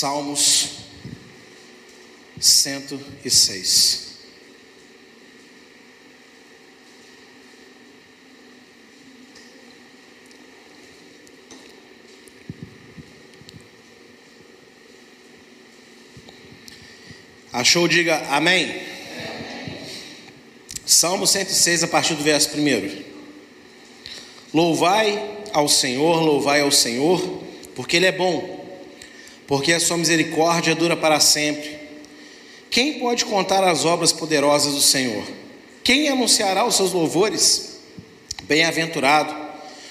Salmos 106. Achou? Diga amém. Salmo 106, a partir do verso 1. Louvai ao Senhor, louvai ao Senhor, porque Ele é bom, porque a sua misericórdia dura para sempre. Quem pode contar as obras poderosas do Senhor? Quem anunciará os seus louvores? Bem-aventurado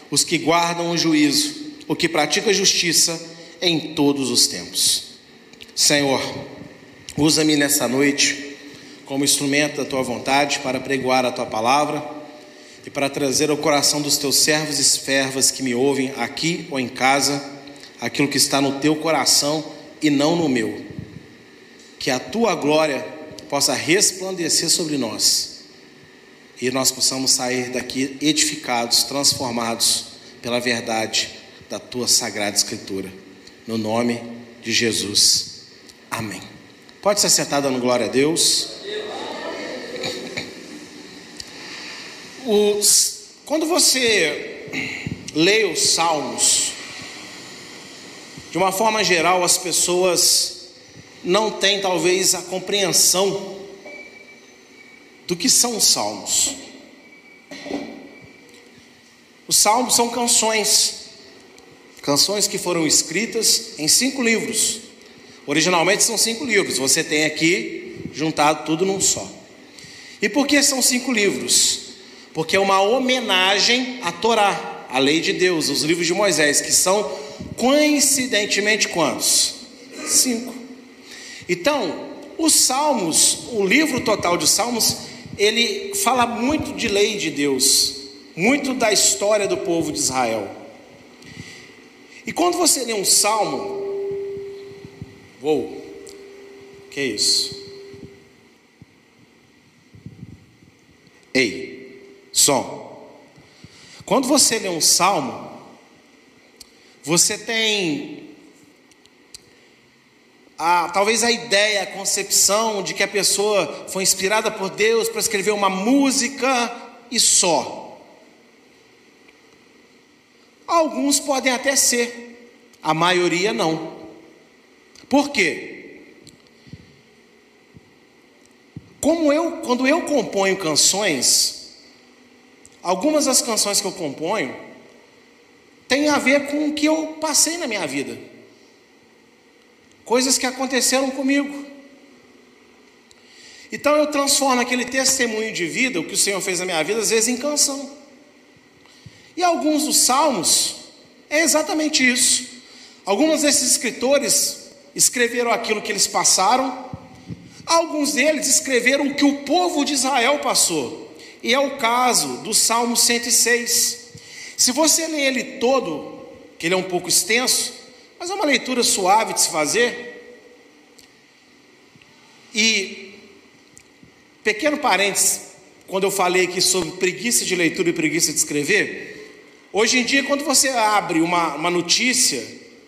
os que guardam o juízo, o que pratica justiça em todos os tempos. Senhor, Usa-me nessa noite como instrumento da tua vontade para pregoar a tua palavra e para trazer ao coração dos teus servos e servas que me ouvem aqui ou em casa aquilo que está no teu coração e não no meu. Que a tua glória possa resplandecer sobre nós e nós possamos sair daqui edificados, transformados pela verdade da tua sagrada Escritura. No nome de Jesus. Amém. Pode se acertar dando glória a Deus. Os, quando você lê os Salmos, de uma forma geral, as pessoas não têm talvez a compreensão do que são os Salmos. Os Salmos são canções, canções que foram escritas em cinco livros. Originalmente são cinco livros, você tem aqui juntado tudo num só. E por que são cinco livros? Porque é uma homenagem à Torá, à lei de Deus, os livros de Moisés, que são coincidentemente quantos? Cinco. Então, os Salmos, o livro total de Salmos, ele fala muito de lei de Deus, muito da história do povo de Israel. E quando você lê um salmo, Uou, que isso? Ei, som. Quando você lê um salmo, você tem a, talvez a ideia, a concepção de que a pessoa foi inspirada por Deus para escrever uma música e só. Alguns podem até ser, a maioria não. Por quê? Como eu, quando eu componho canções, algumas das canções que eu componho têm a ver com o que eu passei na minha vida. Coisas que aconteceram comigo. Então eu transformo aquele testemunho de vida, o que o Senhor fez na minha vida, às vezes em canção. E alguns dos salmos é exatamente isso. Alguns desses escritores escreveram aquilo que eles passaram, alguns deles escreveram o que o povo de Israel passou, e é o caso do Salmo 106. Se você ler ele todo, que ele é um pouco extenso, mas é uma leitura suave de se fazer, e, pequeno parênteses, quando eu falei aqui sobre preguiça de leitura e preguiça de escrever, hoje em dia, quando você abre uma, uma notícia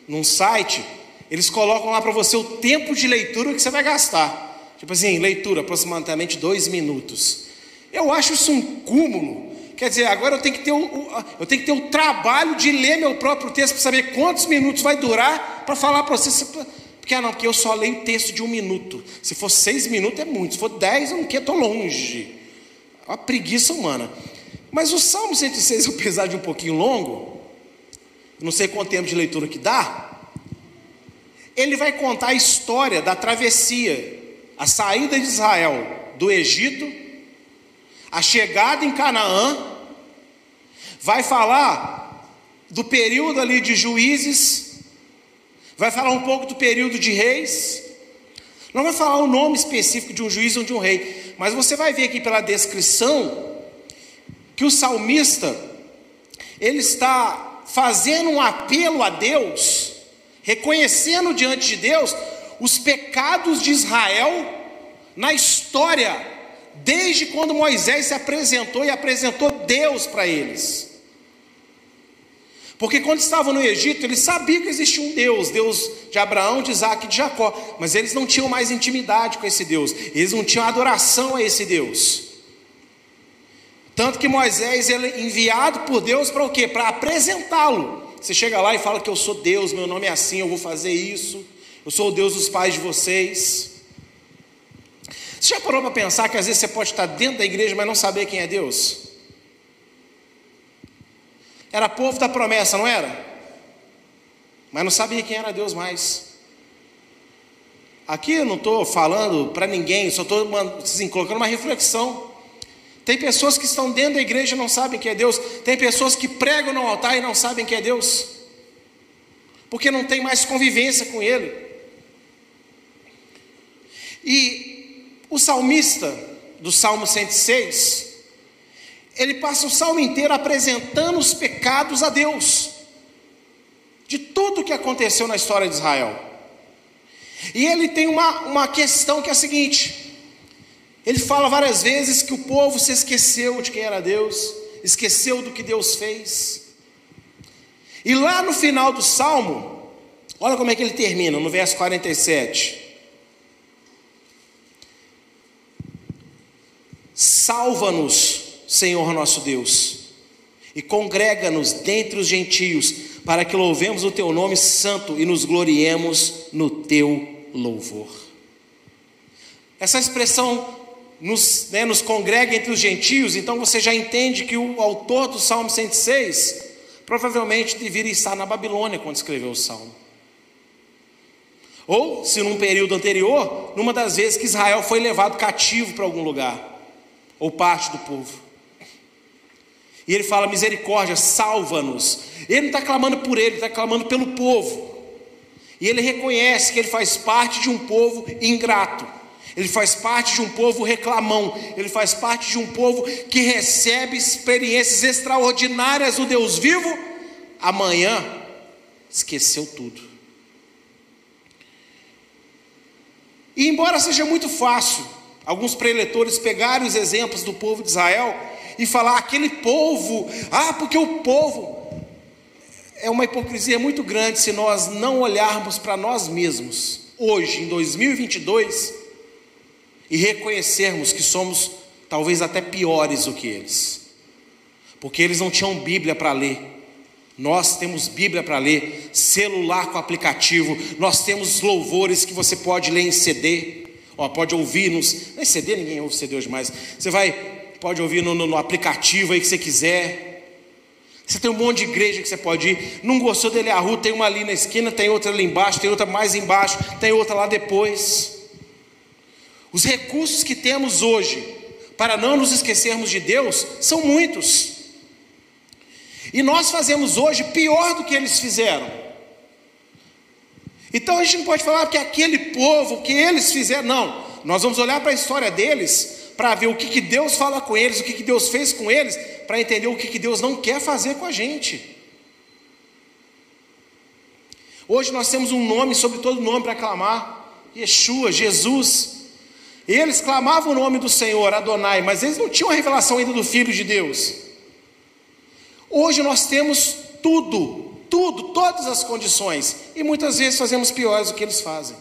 num site, eles colocam lá para você o tempo de leitura que você vai gastar. Tipo assim, leitura, aproximadamente dois minutos. Eu acho isso um cúmulo. Quer dizer, agora eu tenho que ter o, eu tenho que ter o trabalho de ler meu próprio texto para saber quantos minutos vai durar para falar para você. Porque, ah, não, porque eu só leio texto de um minuto. Se for seis minutos é muito. Se for dez, eu não quero, estou longe. Uma preguiça humana. Mas o Salmo 106, apesar de um pouquinho longo, não sei quanto tempo de leitura que dá, ele vai contar a história da travessia, a saída de Israel do Egito, a chegada em Canaã, vai falar do período ali de juízes, vai falar um pouco do período de reis, não vai falar o nome específico de um juiz ou de um rei, mas você vai ver aqui pela descrição que o salmista ele está fazendo um apelo a Deus reconhecendo diante de Deus os pecados de Israel na história, desde quando Moisés se apresentou e apresentou Deus para eles. Porque quando estavam no Egito, eles sabiam que existia um Deus, Deus de Abraão, de Isaac e de Jacó, mas eles não tinham mais intimidade com esse Deus, eles não tinham adoração a esse Deus. Tanto que Moisés é enviado por Deus para o quê? Para apresentá-lo. Você chega lá e fala que eu sou Deus, meu nome é assim, eu vou fazer isso, eu sou o Deus dos pais de vocês. Você já parou para pensar que às vezes você pode estar dentro da igreja, mas não saber quem é Deus? Era povo da promessa, não era? Mas não sabia quem era Deus mais. Aqui eu não estou falando para ninguém, só estou assim, colocando uma reflexão. Tem pessoas que estão dentro da igreja e não sabem quem é Deus. Tem pessoas que pregam no altar e não sabem quem é Deus. Porque não tem mais convivência com Ele. E o salmista do Salmo 106, ele passa o salmo inteiro apresentando os pecados a Deus, de tudo que aconteceu na história de Israel. E ele tem uma, uma questão que é a seguinte: ele fala várias vezes que o povo se esqueceu de quem era Deus, esqueceu do que Deus fez. E lá no final do salmo, olha como é que ele termina, no verso 47. Salva-nos Senhor nosso Deus, e congrega-nos dentre os gentios, para que louvemos o teu nome santo e nos gloriemos no teu louvor. Essa expressão nos, né, nos congrega entre os gentios, então você já entende que o autor do Salmo 106 provavelmente deveria estar na Babilônia quando escreveu o Salmo. Ou, se num período anterior, numa das vezes que Israel foi levado cativo para algum lugar, ou parte do povo. E ele fala: misericórdia, salva-nos. Ele não está clamando por ele, está clamando pelo povo. E ele reconhece que ele faz parte de um povo ingrato. Ele faz parte de um povo reclamão. Ele faz parte de um povo que recebe experiências extraordinárias do Deus vivo. Amanhã esqueceu tudo. E embora seja muito fácil alguns preletores pegarem os exemplos do povo de Israel e falar aquele povo, ah, porque o povo. É uma hipocrisia muito grande se nós não olharmos para nós mesmos, hoje, em 2022, e reconhecermos que somos talvez até piores do que eles, porque eles não tinham Bíblia para ler. Nós temos Bíblia para ler, celular com aplicativo, nós temos louvores que você pode ler em CD, ó, pode ouvir nos. Nem CD, ninguém ouve CD hoje mais. Você vai pode ouvir no, no, no aplicativo aí que você quiser. Você tem um monte de igreja que você pode ir. Não gostou dele a rua, tem uma ali na esquina, tem outra ali embaixo, tem outra mais embaixo, tem outra lá depois. Os recursos que temos hoje para não nos esquecermos de Deus são muitos. E nós fazemos hoje pior do que eles fizeram. Então a gente não pode falar que aquele povo, que eles fizeram, não. Nós vamos olhar para a história deles para ver o que, que Deus fala com eles, o que, que Deus fez com eles, para entender o que, que Deus não quer fazer com a gente. Hoje nós temos um nome sobre todo nome para clamar: Yeshua, Jesus. Eles clamavam o nome do Senhor, Adonai, mas eles não tinham a revelação ainda do Filho de Deus. Hoje nós temos tudo, tudo, todas as condições, e muitas vezes fazemos piores do que eles fazem.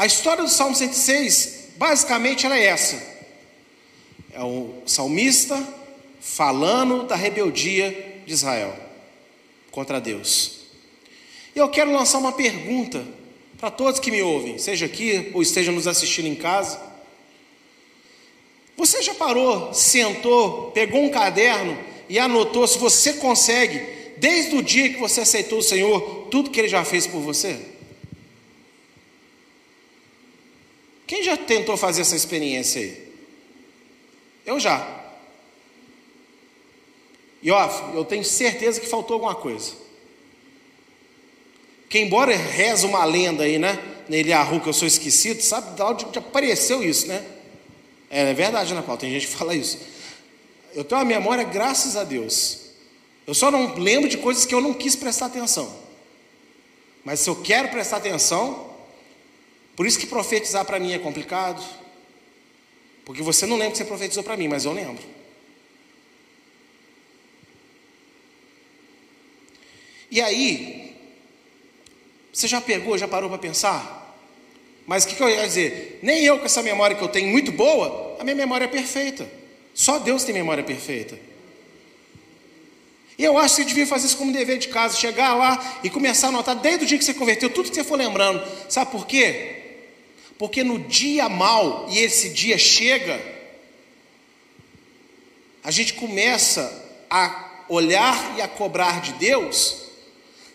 A história do Salmo 106, basicamente, ela é essa: é o salmista falando da rebeldia de Israel contra Deus. E eu quero lançar uma pergunta para todos que me ouvem, seja aqui ou estejam nos assistindo em casa. Você já parou, sentou, pegou um caderno e anotou se você consegue, desde o dia que você aceitou o Senhor, tudo que Ele já fez por você? Quem já tentou fazer essa experiência aí? Eu já. E ó, eu tenho certeza que faltou alguma coisa. Que embora reza uma lenda aí, né? Nele arru que eu sou esquecido, sabe de onde apareceu isso, né? É, é verdade, né, Paulo? Tem gente que fala isso. Eu tenho uma memória, graças a Deus. Eu só não lembro de coisas que eu não quis prestar atenção. Mas se eu quero prestar atenção, por isso que profetizar para mim é complicado. Porque você não lembra que você profetizou para mim, mas eu lembro. E aí, você já pegou, já parou para pensar? Mas o que, que eu ia dizer? Nem eu, com essa memória que eu tenho muito boa, a minha memória é perfeita. Só Deus tem memória perfeita. E eu acho que você devia fazer isso como dever de casa, chegar lá e começar a anotar desde o dia que você converteu, tudo que você for lembrando. Sabe por quê? Porque no dia mal, e esse dia chega, a gente começa a olhar e a cobrar de Deus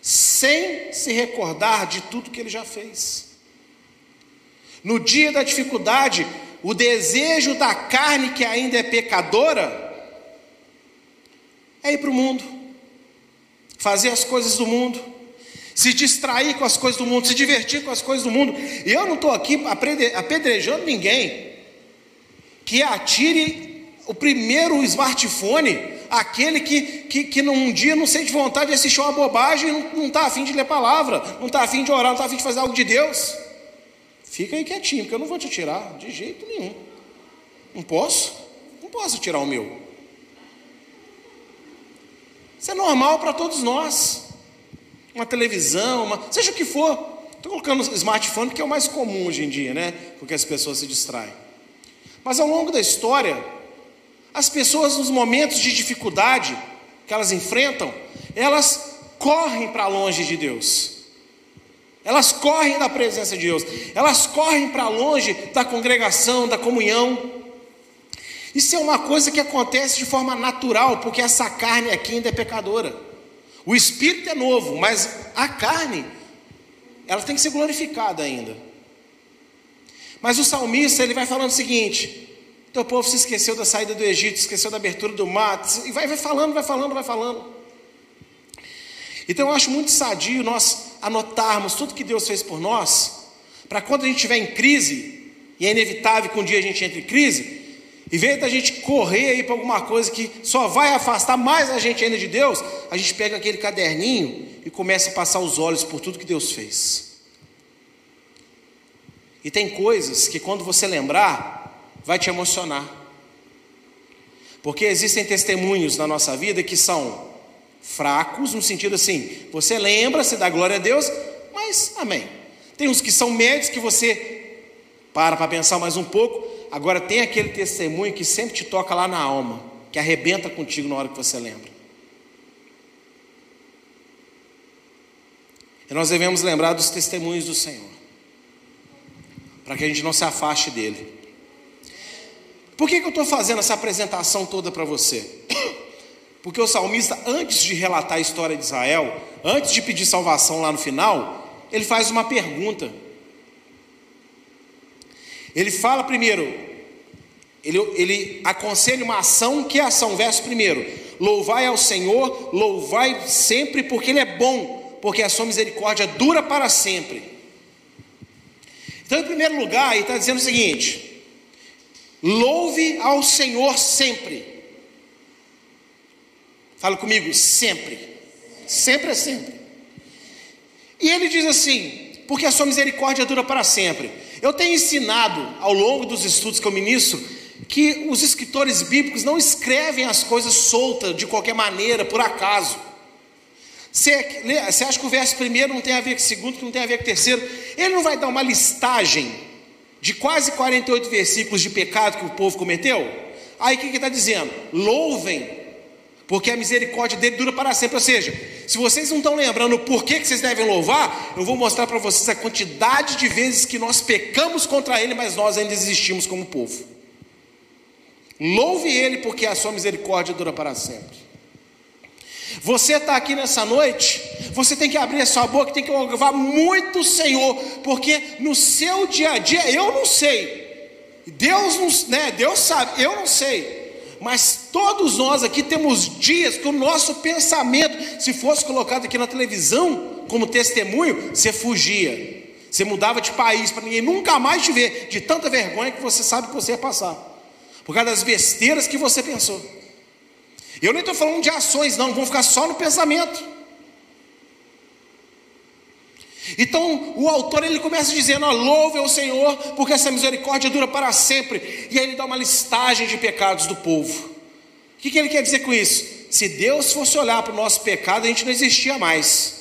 sem se recordar de tudo que ele já fez. No dia da dificuldade, o desejo da carne que ainda é pecadora é ir para o mundo, fazer as coisas do mundo, se distrair com as coisas do mundo, se divertir com as coisas do mundo. E eu não estou aqui apedrejando ninguém que atire o primeiro smartphone, aquele que, que, que num dia não sente vontade de assistir uma bobagem não está afim de ler palavra, não está afim de orar, não está afim de fazer algo de Deus. Fica aí quietinho, porque eu não vou te tirar de jeito nenhum. Não posso? Não posso tirar o meu. Isso é normal para todos nós. Uma televisão, uma, seja o que for. Estou colocando smartphone porque é o mais comum hoje em dia, né? Porque as pessoas se distraem. Mas ao longo da história, as pessoas nos momentos de dificuldade que elas enfrentam, elas correm para longe de Deus. Elas correm da presença de Deus. Elas correm para longe da congregação, da comunhão. Isso é uma coisa que acontece de forma natural, porque essa carne aqui ainda é pecadora. O espírito é novo, mas a carne, ela tem que ser glorificada ainda. Mas o salmista, ele vai falando o seguinte: teu povo se esqueceu da saída do Egito, esqueceu da abertura do mar, e vai, vai falando, vai falando, vai falando. Então eu acho muito sadio nós anotarmos tudo que Deus fez por nós, para quando a gente estiver em crise, e é inevitável que um dia a gente entre em crise, em vez da gente correr aí para alguma coisa que só vai afastar mais a gente ainda de Deus, a gente pega aquele caderninho e começa a passar os olhos por tudo que Deus fez. E tem coisas que quando você lembrar, vai te emocionar. Porque existem testemunhos na nossa vida que são fracos, no sentido assim, você lembra, você dá glória a Deus, mas amém. Tem uns que são médios que você para para pensar mais um pouco, Agora tem aquele testemunho que sempre te toca lá na alma, que arrebenta contigo na hora que você lembra. E nós devemos lembrar dos testemunhos do Senhor, para que a gente não se afaste dele. Por que, que eu estou fazendo essa apresentação toda para você? Porque o salmista, antes de relatar a história de Israel, antes de pedir salvação lá no final, ele faz uma pergunta. Ele fala primeiro, ele, ele aconselha uma ação, que é ação? Verso primeiro: Louvai ao Senhor, louvai sempre, porque Ele é bom, porque a sua misericórdia dura para sempre. Então, em primeiro lugar, ele está dizendo o seguinte: louve ao Senhor sempre. Fala comigo, sempre. Sempre é sempre. E ele diz assim: porque a sua misericórdia dura para sempre. Eu tenho ensinado ao longo dos estudos que eu ministro que os escritores bíblicos não escrevem as coisas soltas de qualquer maneira, por acaso. Você, você acha que o verso primeiro não tem a ver com o segundo, que não tem a ver com o terceiro? Ele não vai dar uma listagem de quase 48 versículos de pecado que o povo cometeu? Aí o que ele está dizendo? Louvem porque a misericórdia dele dura para sempre. Ou seja, se vocês não estão lembrando por que, que vocês devem louvar, eu vou mostrar para vocês a quantidade de vezes que nós pecamos contra ele, mas nós ainda existimos como povo. Louve ele, porque a sua misericórdia dura para sempre. Você está aqui nessa noite, você tem que abrir a sua boca, tem que louvar muito o Senhor, porque no seu dia a dia, eu não sei, Deus não, né, Deus sabe, eu não sei, mas todos nós aqui temos dias que o nosso pensamento, se fosse colocado aqui na televisão como testemunho, você fugia, você mudava de país para ninguém nunca mais te ver, de tanta vergonha que você sabe que você ia passar, por causa das besteiras que você pensou. Eu nem estou falando de ações, não, vão ficar só no pensamento. Então o autor ele começa dizendo: louve ao Senhor, porque essa misericórdia dura para sempre. E aí ele dá uma listagem de pecados do povo. O que, que ele quer dizer com isso? se Deus fosse olhar para o nosso pecado, a gente não existia mais.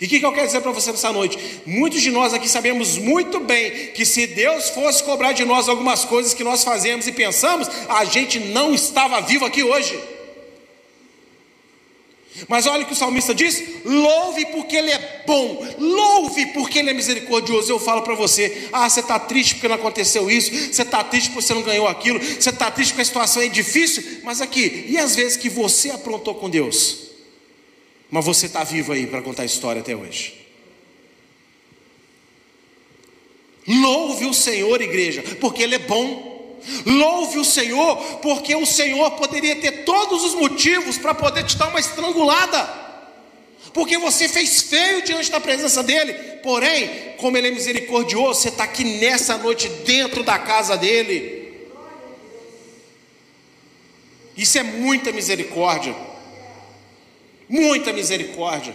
E o que, que eu quero dizer para você nessa noite? Muitos de nós aqui sabemos muito bem que se Deus fosse cobrar de nós algumas coisas que nós fazemos e pensamos, a gente não estava vivo aqui hoje. Mas olha o que o salmista diz: louve porque ele é bom, louve porque ele é misericordioso. Eu falo para você: ah, você está triste porque não aconteceu isso, você está triste porque você não ganhou aquilo, você está triste porque a situação é difícil, mas aqui, e as vezes que você aprontou com Deus, mas você está vivo aí para contar a história até hoje. Louve o Senhor, igreja, porque Ele é bom. Louve o Senhor, porque o Senhor poderia ter todos os motivos para poder te dar uma estrangulada, porque você fez feio diante da presença dEle, porém, como Ele é misericordioso, você está aqui nessa noite dentro da casa dEle. Isso é muita misericórdia, muita misericórdia.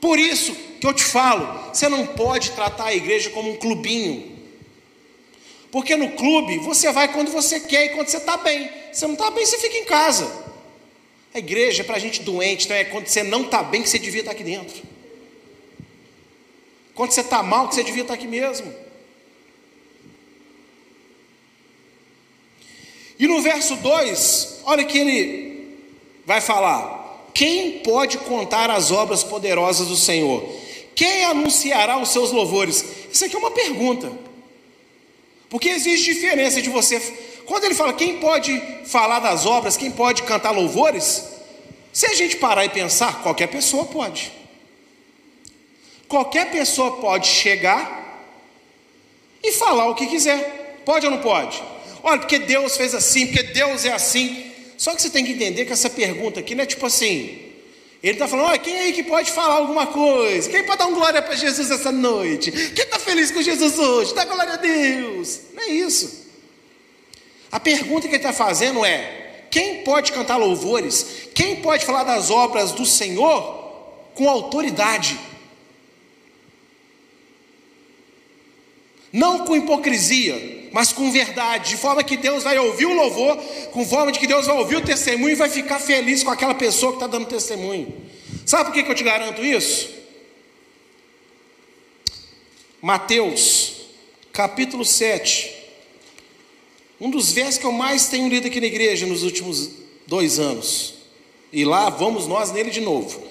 Por isso que eu te falo, você não pode tratar a igreja como um clubinho. Porque no clube você vai quando você quer e quando você está bem. Se não está bem, você fica em casa. A igreja é para gente doente, então é quando você não está bem que você devia estar tá aqui dentro. Quando você está mal, que você devia estar tá aqui mesmo. E no verso 2, olha que ele vai falar: Quem pode contar as obras poderosas do Senhor? Quem anunciará os seus louvores? Isso aqui é uma pergunta. Porque existe diferença de você. Quando ele fala quem pode falar das obras, quem pode cantar louvores, se a gente parar e pensar, qualquer pessoa pode. Qualquer pessoa pode chegar e falar o que quiser. Pode ou não pode? Olha, porque Deus fez assim, porque Deus é assim. Só que você tem que entender que essa pergunta aqui não é tipo assim, ele está falando: olha, quem aí que pode falar alguma coisa? Quem pode dar um glória para Jesus essa noite? Quem está feliz com Jesus hoje? Dá glória a Deus. Não é isso. A pergunta que ele está fazendo é: quem pode cantar louvores? Quem pode falar das obras do Senhor com autoridade? Não com hipocrisia, mas com verdade, de forma que Deus vai ouvir o louvor, com forma de que Deus vai ouvir o testemunho e vai ficar feliz com aquela pessoa que está dando testemunho. Sabe por que, que eu te garanto isso? Mateus, capítulo 7, um dos versos que eu mais tenho lido aqui na igreja nos últimos dois anos, e lá vamos nós nele de novo.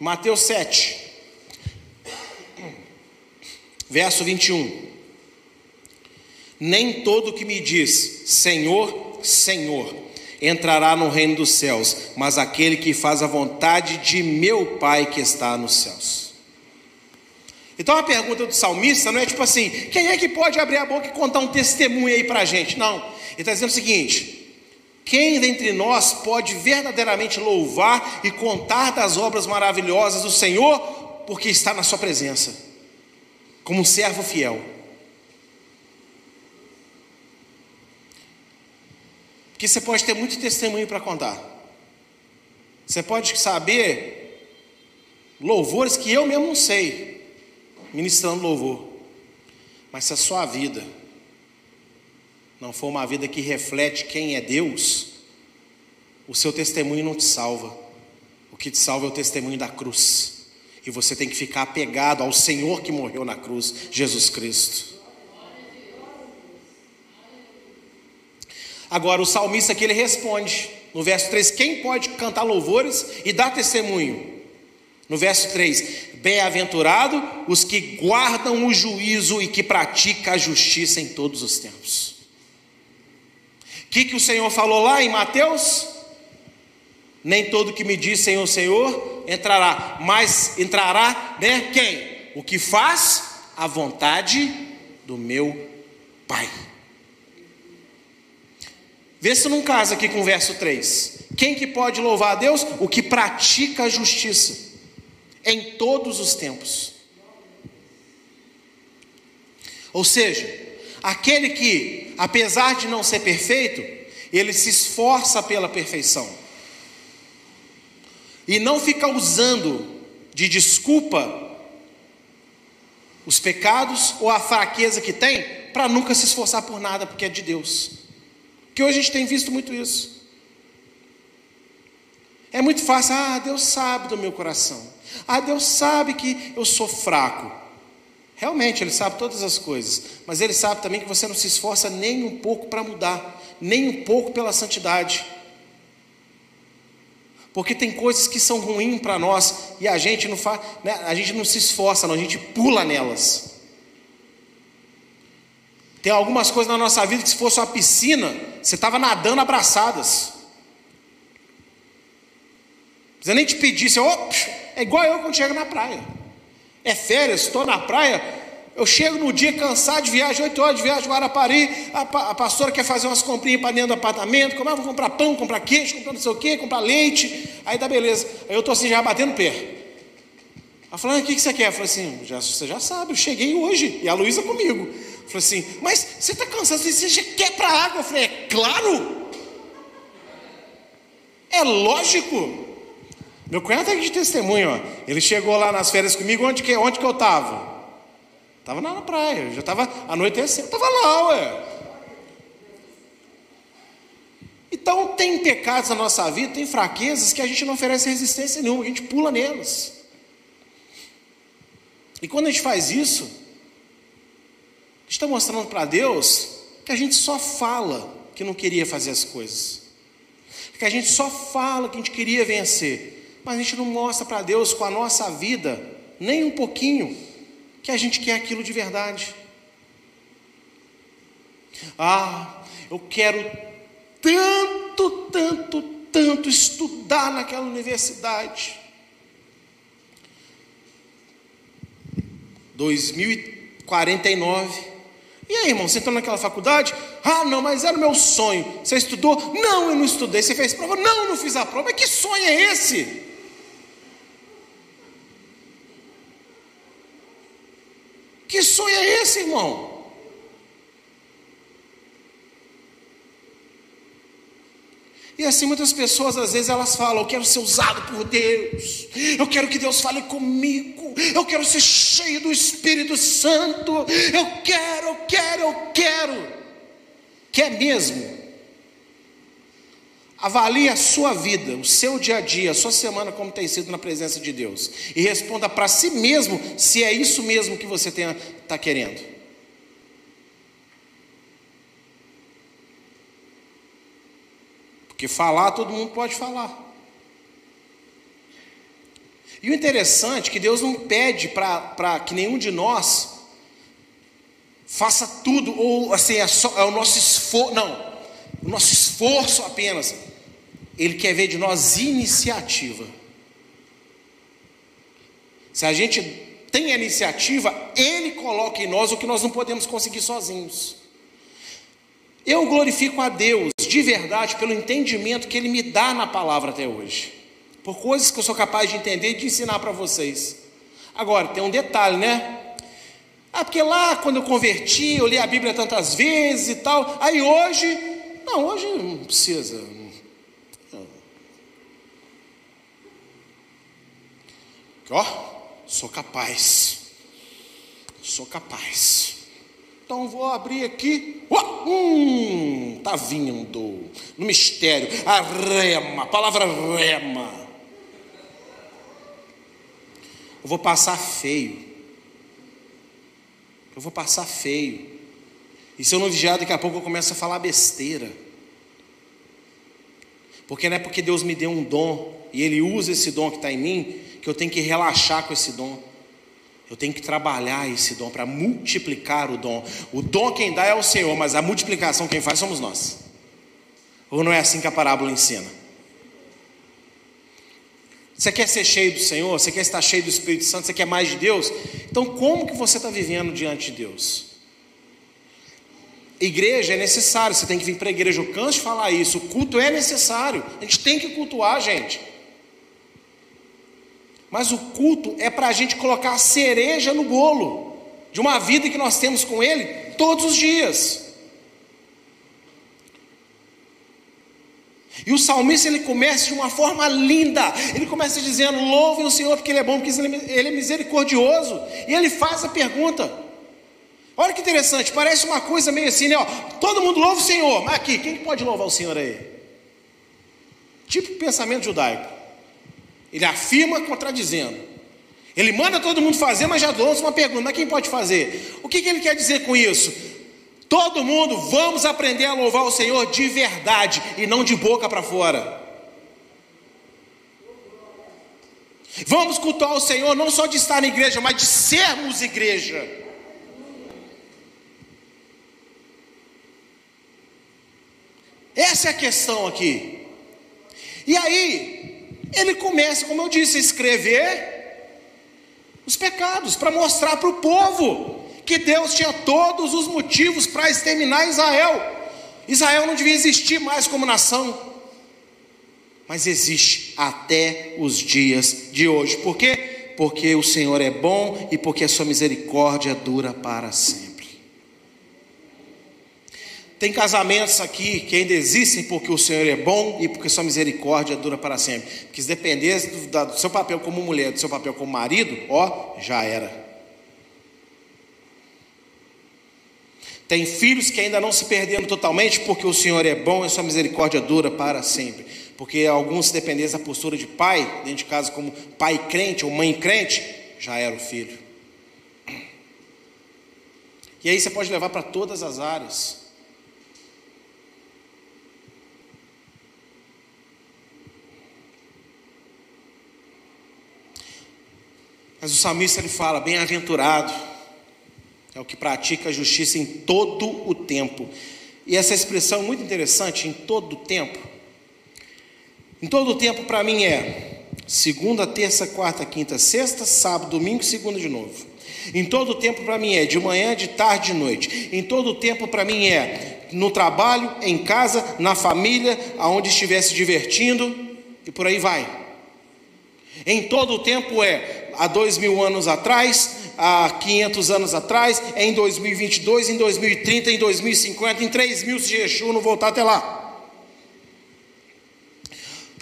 Mateus 7, verso 21. Nem todo que me diz Senhor, Senhor, entrará no reino dos céus, mas aquele que faz a vontade de meu Pai que está nos céus. Então a pergunta do salmista não é tipo assim: quem é que pode abrir a boca e contar um testemunho aí para a gente? Não. Ele está dizendo o seguinte: quem dentre nós pode verdadeiramente louvar e contar das obras maravilhosas do Senhor, porque está na Sua presença, como um servo fiel? Porque você pode ter muito testemunho para contar. Você pode saber louvores que eu mesmo não sei, ministrando louvor. Mas se a sua vida não for uma vida que reflete quem é Deus, o seu testemunho não te salva. O que te salva é o testemunho da cruz. E você tem que ficar apegado ao Senhor que morreu na cruz, Jesus Cristo. Agora, o salmista aqui ele responde, no verso 3, quem pode cantar louvores e dar testemunho? No verso 3, bem-aventurado os que guardam o juízo e que praticam a justiça em todos os tempos. O que, que o Senhor falou lá em Mateus? Nem todo que me diz Senhor, Senhor entrará, mas entrará, né? Quem? O que faz a vontade do meu Pai. Vê se não casa aqui com o verso 3. Quem que pode louvar a Deus? O que pratica a justiça em todos os tempos. Ou seja, aquele que, apesar de não ser perfeito, ele se esforça pela perfeição. E não fica usando de desculpa os pecados ou a fraqueza que tem para nunca se esforçar por nada, porque é de Deus. Que hoje a gente tem visto muito isso. É muito fácil, ah, Deus sabe do meu coração. Ah, Deus sabe que eu sou fraco. Realmente, Ele sabe todas as coisas, mas Ele sabe também que você não se esforça nem um pouco para mudar, nem um pouco pela santidade. Porque tem coisas que são ruins para nós e a gente não faz, né, a gente não se esforça, não, a gente pula nelas. Tem algumas coisas na nossa vida que se fosse uma piscina, você estava nadando abraçadas. Não precisa nem te pedir, você, oh, é igual eu quando chego na praia. É férias, estou na praia, eu chego no dia cansado de viagem, 8 horas de viagem, Guarapari, a, a pastora quer fazer umas comprinhas para dentro do apartamento, como é, vou comprar pão, comprar queijo, comprar não sei o quê, comprar leite, aí dá beleza. Aí eu estou assim, já batendo pé. Ela falou, ah, o que, que você quer? Eu falei assim, já, você já sabe, eu cheguei hoje, e a Luísa comigo. Falei assim, mas você está cansado, você já quer para a água? Eu falei, é claro! É lógico! Meu cunhado está aqui de testemunho, ó. ele chegou lá nas férias comigo, onde que, onde que eu estava? Estava na praia, já estava anoitecendo, estava lá, ué. Então tem pecados na nossa vida, tem fraquezas que a gente não oferece resistência nenhuma, a gente pula nelas. E quando a gente faz isso, está mostrando para Deus que a gente só fala que não queria fazer as coisas. Que a gente só fala que a gente queria vencer. Mas a gente não mostra para Deus com a nossa vida, nem um pouquinho, que a gente quer aquilo de verdade. Ah, eu quero tanto, tanto, tanto estudar naquela universidade. 2049. E aí, irmão, você entrou naquela faculdade? Ah, não, mas era o meu sonho. Você estudou? Não, eu não estudei. Você fez prova? Não, eu não fiz a prova. Mas que sonho é esse? Que sonho é esse, irmão? E assim muitas pessoas às vezes elas falam: Eu quero ser usado por Deus, eu quero que Deus fale comigo, eu quero ser cheio do Espírito Santo, eu quero, eu quero, eu quero. Quer mesmo? Avalie a sua vida, o seu dia a dia, a sua semana como tem sido na presença de Deus. E responda para si mesmo se é isso mesmo que você está querendo. Porque falar todo mundo pode falar. E o interessante é que Deus não pede para que nenhum de nós faça tudo, ou assim, é, só, é o nosso esforço, não, o nosso esforço apenas. Ele quer ver de nós iniciativa. Se a gente tem a iniciativa, Ele coloca em nós o que nós não podemos conseguir sozinhos. Eu glorifico a Deus de verdade pelo entendimento que Ele me dá na palavra até hoje, por coisas que eu sou capaz de entender e de ensinar para vocês. Agora, tem um detalhe, né? Ah, porque lá quando eu converti, eu li a Bíblia tantas vezes e tal, aí hoje, não, hoje não precisa, Ó, sou capaz. Sou capaz. Então vou abrir aqui. Oh, hum, tá vindo. No mistério. A rema. A palavra rema. Eu vou passar feio. Eu vou passar feio. E se eu não vigiar, daqui a pouco eu começo a falar besteira. Porque não é porque Deus me deu um dom e Ele usa esse dom que está em mim que eu tenho que relaxar com esse dom. Eu tenho que trabalhar esse dom para multiplicar o dom. O dom quem dá é o Senhor, mas a multiplicação quem faz somos nós. Ou não é assim que a parábola ensina? Você quer ser cheio do Senhor? Você quer estar cheio do Espírito Santo? Você quer mais de Deus? Então, como que você está vivendo diante de Deus? Igreja é necessário, você tem que vir para a igreja. Eu canso de falar isso. O culto é necessário. A gente tem que cultuar, gente. Mas o culto é para a gente colocar a cereja no bolo de uma vida que nós temos com Ele todos os dias. E o salmista ele começa de uma forma linda. Ele começa dizendo: Louvem o Senhor porque Ele é bom, porque Ele é misericordioso. E ele faz a pergunta: Olha que interessante, parece uma coisa meio assim, né? Ó, todo mundo louva o Senhor, mas aqui, quem pode louvar o Senhor aí? Tipo pensamento judaico. Ele afirma contradizendo. Ele manda todo mundo fazer, mas já lança uma pergunta: mas quem pode fazer? O que, que ele quer dizer com isso? Todo mundo, vamos aprender a louvar o Senhor de verdade e não de boca para fora. Vamos cultuar o Senhor não só de estar na igreja, mas de sermos igreja. Essa é a questão aqui. E aí, ele começa, como eu disse, a escrever os pecados, para mostrar para o povo que Deus tinha todos os motivos para exterminar Israel. Israel não devia existir mais como nação, mas existe até os dias de hoje. Por quê? Porque o Senhor é bom e porque a sua misericórdia dura para sempre. Tem casamentos aqui que ainda existem porque o Senhor é bom e porque sua misericórdia dura para sempre. Porque se dependesse do, do seu papel como mulher, do seu papel como marido, ó, já era. Tem filhos que ainda não se perderam totalmente porque o Senhor é bom e sua misericórdia dura para sempre. Porque alguns, se dependessem da postura de pai, dentro de casa, como pai crente ou mãe crente, já era o filho. E aí você pode levar para todas as áreas. Mas o salmista ele fala: bem-aventurado é o que pratica a justiça em todo o tempo. E essa expressão é muito interessante, em todo o tempo. Em todo o tempo para mim é segunda, terça, quarta, quinta, sexta, sábado, domingo, segunda de novo. Em todo o tempo para mim é de manhã, de tarde, de noite. Em todo o tempo para mim é no trabalho, em casa, na família, aonde estiver se divertindo e por aí vai. Em todo o tempo é há dois mil anos atrás, há 500 anos atrás, em 2022, em 2030, em 2050, em 3 mil se Yeshua não voltar até lá.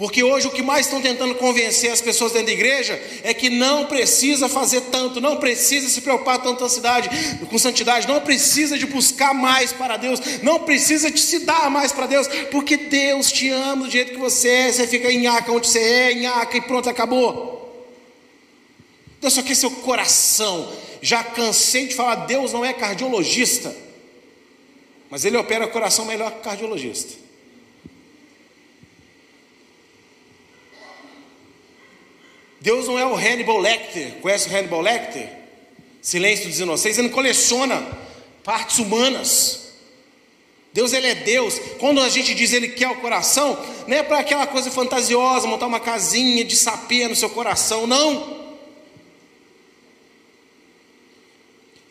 Porque hoje o que mais estão tentando convencer as pessoas dentro da igreja é que não precisa fazer tanto, não precisa se preocupar tanto com santidade, com santidade, não precisa de buscar mais para Deus, não precisa de se dar mais para Deus, porque Deus te ama do jeito que você é, você fica em Aca onde você é, em Aca e pronto, acabou. Deus só quer seu coração. Já cansei de falar, Deus não é cardiologista, mas Ele opera o coração melhor que o cardiologista. Deus não é o Hannibal Lecter. Conhece o Hannibal Lecter? Silêncio dos Inocentes. Ele coleciona partes humanas. Deus, Ele é Deus. Quando a gente diz Ele quer o coração, não é para aquela coisa fantasiosa, montar uma casinha de sapê no seu coração. Não.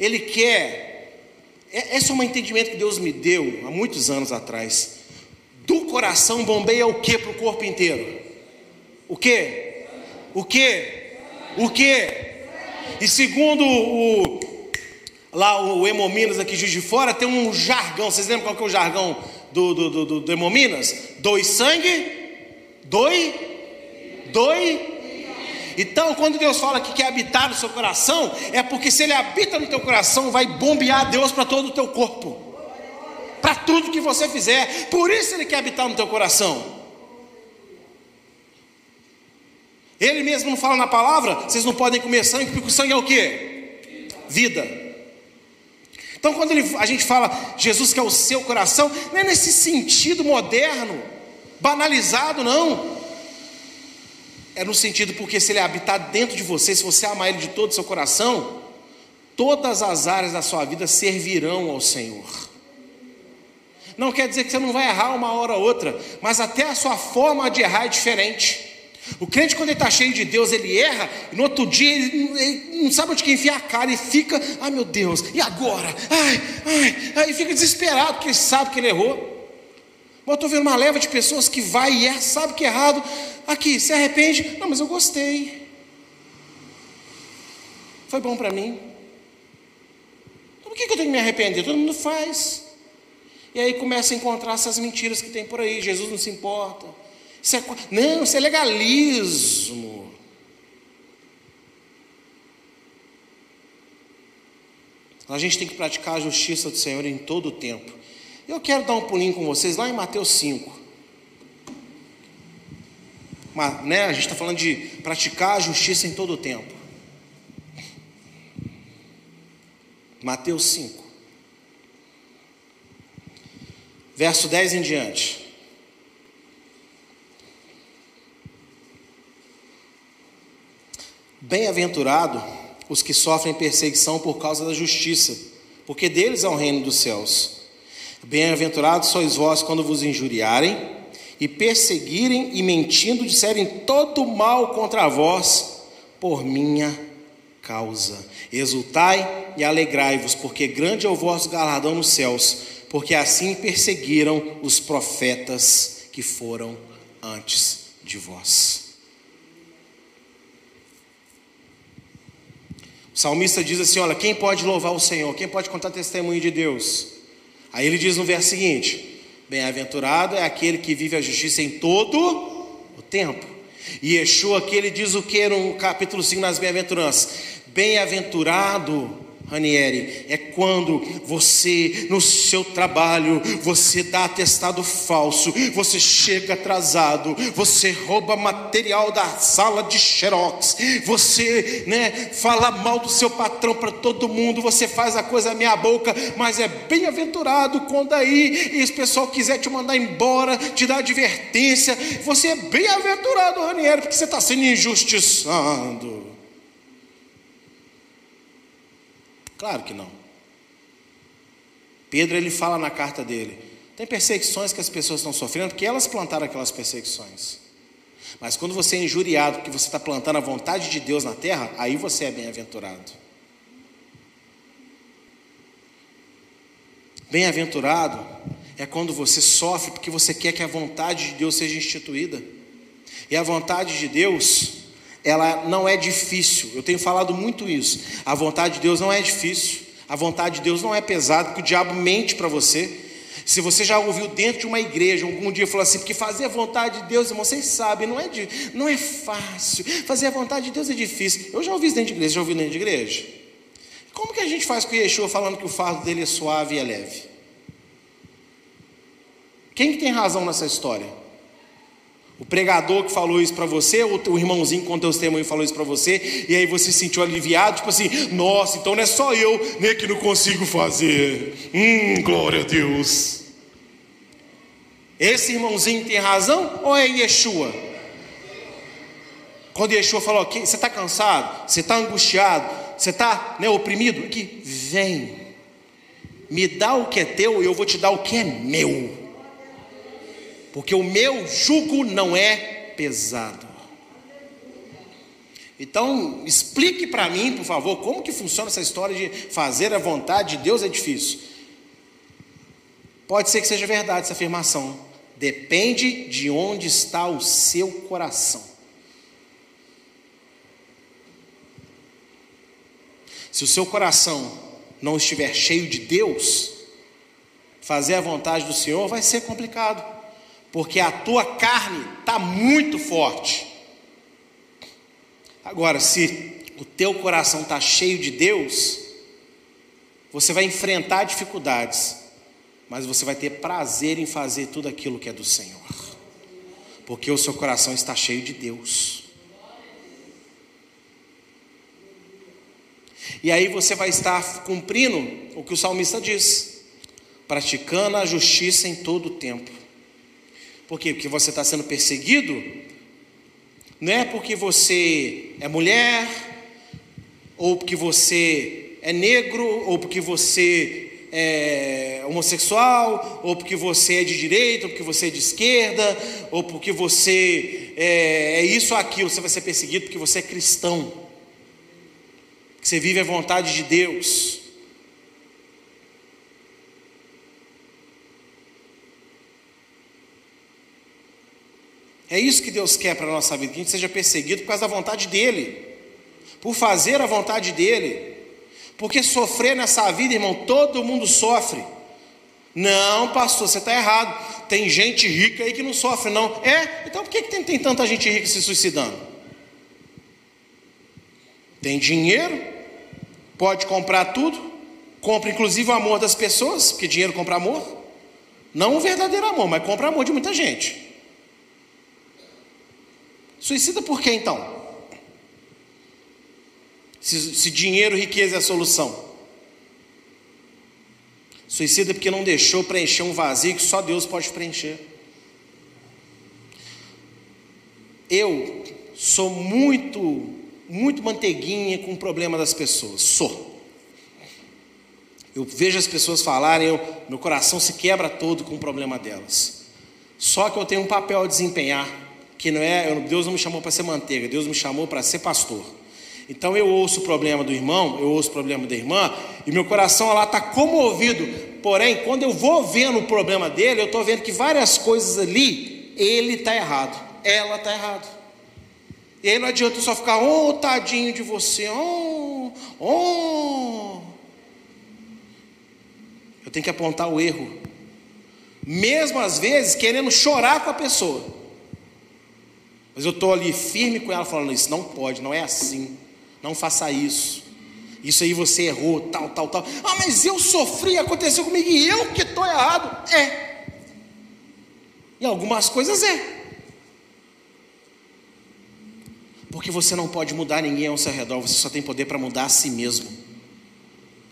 Ele quer. É, esse é um entendimento que Deus me deu há muitos anos atrás. Do coração bombeia o que para o corpo inteiro? O que? O que? O que? E segundo o lá o Hemominas aqui de fora tem um jargão. Vocês lembram qual que é o jargão do, do, do, do, do Hemominas? Dois sangue, doi, doi. Então, quando Deus fala que quer habitar no seu coração, é porque se Ele habita no teu coração, vai bombear Deus para todo o teu corpo, para tudo que você fizer. Por isso Ele quer habitar no teu coração. Ele mesmo não fala na palavra, vocês não podem comer sangue, porque o sangue é o que? Vida. Então, quando ele, a gente fala Jesus que é o seu coração, não é nesse sentido moderno, banalizado, não. É no sentido porque se ele habitar dentro de você, se você amar ele de todo o seu coração, todas as áreas da sua vida servirão ao Senhor. Não quer dizer que você não vai errar uma hora ou outra, mas até a sua forma de errar é diferente. O crente, quando ele está cheio de Deus, ele erra, e no outro dia ele, ele não sabe onde que enfiar a cara, e fica, ai meu Deus, e agora? Ai, ai, aí fica desesperado, porque ele sabe que ele errou. Mas eu estou vendo uma leva de pessoas que vai e erra, sabe que é errado, aqui, se arrepende, não, mas eu gostei, foi bom para mim. Então por que, que eu tenho que me arrepender? Todo mundo faz. E aí começa a encontrar essas mentiras que tem por aí, Jesus não se importa. Isso é, não, isso é legalismo. A gente tem que praticar a justiça do Senhor em todo o tempo. Eu quero dar um pulinho com vocês lá em Mateus 5. Mas, né, a gente está falando de praticar a justiça em todo o tempo. Mateus 5. Verso 10 em diante. Bem-aventurado os que sofrem perseguição por causa da justiça, porque deles é o reino dos céus. Bem-aventurados sois vós quando vos injuriarem e perseguirem e mentindo disserem todo mal contra vós por minha causa. Exultai e alegrai-vos, porque grande é o vosso galardão nos céus, porque assim perseguiram os profetas que foram antes de vós. O salmista diz assim: Olha, quem pode louvar o Senhor? Quem pode contar testemunho de Deus? Aí ele diz no verso seguinte: Bem-aventurado é aquele que vive a justiça em todo o tempo. E Yeshua aqui ele diz o que no capítulo 5 nas bem-aventuranças? Bem-aventurado Ranieri, é quando você, no seu trabalho, você dá atestado falso, você chega atrasado, você rouba material da sala de xerox, você né, fala mal do seu patrão para todo mundo, você faz a coisa meia boca, mas é bem-aventurado quando aí esse pessoal quiser te mandar embora, te dar advertência, você é bem-aventurado, Ranieri, porque você está sendo injustiçado. Claro que não. Pedro ele fala na carta dele: tem perseguições que as pessoas estão sofrendo porque elas plantaram aquelas perseguições. Mas quando você é injuriado porque você está plantando a vontade de Deus na terra, aí você é bem-aventurado. Bem-aventurado é quando você sofre porque você quer que a vontade de Deus seja instituída. E a vontade de Deus ela não é difícil. Eu tenho falado muito isso. A vontade de Deus não é difícil. A vontade de Deus não é pesada, porque o diabo mente para você. Se você já ouviu dentro de uma igreja, algum dia falou assim, porque fazer a vontade de Deus, irmão, vocês sabem, não é, de, não é fácil. Fazer a vontade de Deus é difícil. Eu já ouvi isso dentro de igreja, já ouvi dentro de igreja. Como que a gente faz com o Yeshua falando que o fardo dele é suave e é leve? Quem que tem razão nessa história? O pregador que falou isso para você, ou o irmãozinho que contou os testemunho falou isso para você, e aí você se sentiu aliviado, tipo assim, nossa, então não é só eu né, que não consigo fazer. Hum, glória a Deus. Esse irmãozinho tem razão ou é Yeshua? Quando Yeshua falou, você está cansado, você está angustiado, você está né, oprimido, aqui, vem, me dá o que é teu e eu vou te dar o que é meu porque o meu jugo não é pesado. Então, explique para mim, por favor, como que funciona essa história de fazer a vontade de Deus é difícil. Pode ser que seja verdade essa afirmação. Depende de onde está o seu coração. Se o seu coração não estiver cheio de Deus, fazer a vontade do Senhor vai ser complicado porque a tua carne está muito forte. Agora, se o teu coração está cheio de Deus, você vai enfrentar dificuldades, mas você vai ter prazer em fazer tudo aquilo que é do Senhor, porque o seu coração está cheio de Deus. E aí você vai estar cumprindo o que o salmista diz, praticando a justiça em todo o tempo. Por quê? Porque você está sendo perseguido? Não é porque você é mulher, ou porque você é negro, ou porque você é homossexual, ou porque você é de direita, ou porque você é de esquerda, ou porque você é, é isso ou aquilo, você vai ser perseguido porque você é cristão, que você vive a vontade de Deus. É isso que Deus quer para a nossa vida, que a gente seja perseguido por causa da vontade dEle, por fazer a vontade dEle. Porque sofrer nessa vida, irmão, todo mundo sofre. Não, pastor, você está errado. Tem gente rica aí que não sofre, não. É? Então por que, que tem, tem tanta gente rica se suicidando? Tem dinheiro, pode comprar tudo, Compra inclusive o amor das pessoas, porque dinheiro compra amor. Não o verdadeiro amor, mas compra amor de muita gente. Suicida por quê então? Se, se dinheiro, riqueza é a solução. Suicida porque não deixou preencher um vazio que só Deus pode preencher. Eu sou muito, muito manteiguinha com o problema das pessoas. Sou. Eu vejo as pessoas falarem, eu, meu coração se quebra todo com o problema delas. Só que eu tenho um papel a desempenhar, que não é, Deus não me chamou para ser manteiga, Deus me chamou para ser pastor. Então eu ouço o problema do irmão, eu ouço o problema da irmã, e meu coração lá está comovido. Porém, quando eu vou vendo o problema dele, eu estou vendo que várias coisas ali, ele está errado, ela está errado. E aí não adianta só ficar, oh, tadinho de você, oh, oh. Eu tenho que apontar o erro. Mesmo às vezes querendo chorar com a pessoa. Mas eu estou ali firme com ela, falando: Isso não pode, não é assim. Não faça isso. Isso aí você errou, tal, tal, tal. Ah, mas eu sofri, aconteceu comigo e eu que estou errado. É. Em algumas coisas é. Porque você não pode mudar ninguém ao seu redor, você só tem poder para mudar a si mesmo.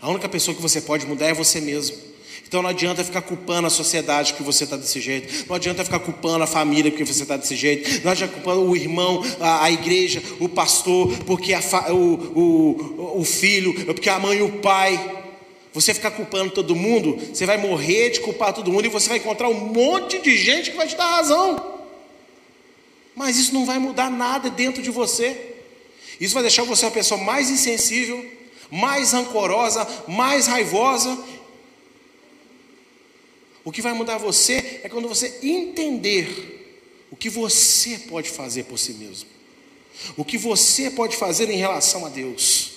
A única pessoa que você pode mudar é você mesmo. Então não adianta ficar culpando a sociedade que você está desse jeito, não adianta ficar culpando a família porque você está desse jeito, não adianta culpando o irmão, a, a igreja, o pastor, porque a, o, o, o filho, porque a mãe e o pai. Você ficar culpando todo mundo, você vai morrer de culpar todo mundo e você vai encontrar um monte de gente que vai te dar razão. Mas isso não vai mudar nada dentro de você. Isso vai deixar você uma pessoa mais insensível, mais rancorosa, mais raivosa o que vai mudar você é quando você entender o que você pode fazer por si mesmo. O que você pode fazer em relação a Deus,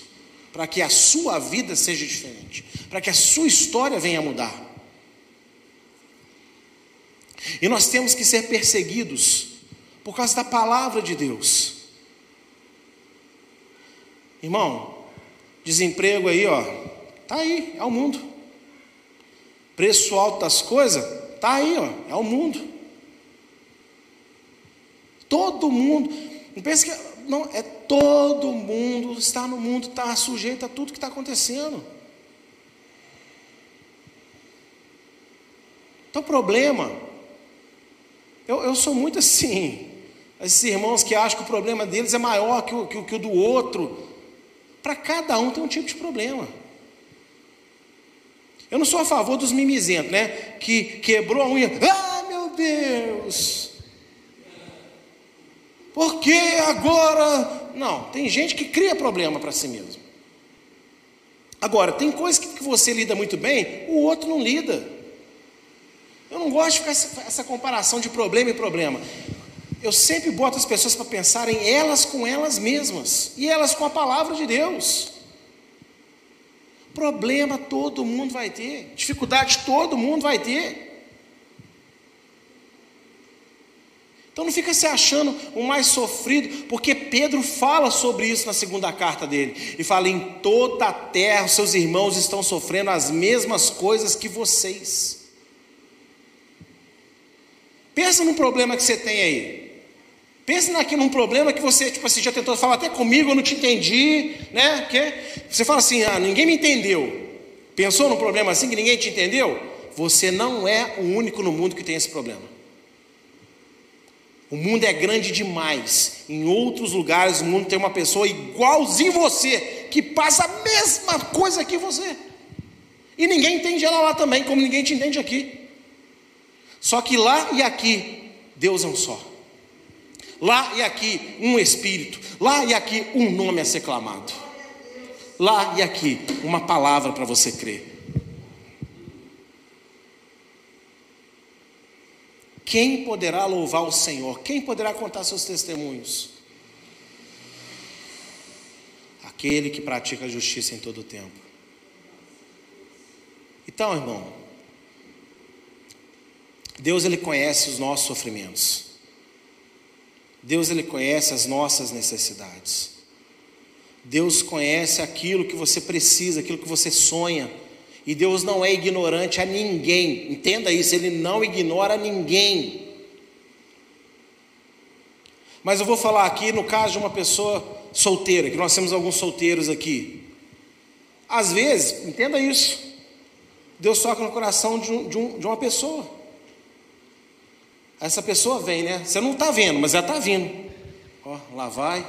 para que a sua vida seja diferente, para que a sua história venha a mudar. E nós temos que ser perseguidos por causa da palavra de Deus. Irmão, desemprego aí, ó, tá aí, é o mundo. Preço alto das coisas, tá aí, ó, é o mundo. Todo mundo, não pense que não é todo mundo está no mundo, está sujeito a tudo que está acontecendo. Então, problema, eu, eu sou muito assim. Esses irmãos que acham que o problema deles é maior que o, que, que o do outro. Para cada um tem um tipo de problema. Eu não sou a favor dos mimizentos, né? Que quebrou a unha. Ah, meu Deus! Por que agora? Não, tem gente que cria problema para si mesmo. Agora, tem coisas que você lida muito bem, o outro não lida. Eu não gosto de ficar essa, essa comparação de problema e problema. Eu sempre boto as pessoas para pensarem elas com elas mesmas e elas com a palavra de Deus. Problema todo mundo vai ter, dificuldade todo mundo vai ter. Então não fica se achando o mais sofrido, porque Pedro fala sobre isso na segunda carta dele. E fala: em toda a terra, seus irmãos estão sofrendo as mesmas coisas que vocês. Pensa no problema que você tem aí. Pense naquilo, num problema que você, tipo assim, já tentou falar até comigo, eu não te entendi, né? Porque você fala assim, ah, ninguém me entendeu. Pensou num problema assim que ninguém te entendeu? Você não é o único no mundo que tem esse problema. O mundo é grande demais. Em outros lugares o mundo tem uma pessoa igualzinho você, que passa a mesma coisa que você. E ninguém entende ela lá também, como ninguém te entende aqui. Só que lá e aqui, Deus é um só. Lá e aqui um espírito, lá e aqui um nome a ser clamado. Lá e aqui uma palavra para você crer. Quem poderá louvar o Senhor? Quem poderá contar seus testemunhos? Aquele que pratica a justiça em todo o tempo. Então, irmão, Deus ele conhece os nossos sofrimentos. Deus ele conhece as nossas necessidades. Deus conhece aquilo que você precisa, aquilo que você sonha. E Deus não é ignorante a ninguém. Entenda isso, ele não ignora ninguém. Mas eu vou falar aqui no caso de uma pessoa solteira, que nós temos alguns solteiros aqui. Às vezes, entenda isso. Deus toca no coração de, um, de, um, de uma pessoa. Essa pessoa vem, né? Você não está vendo, mas ela está vindo. Ó, lá vai.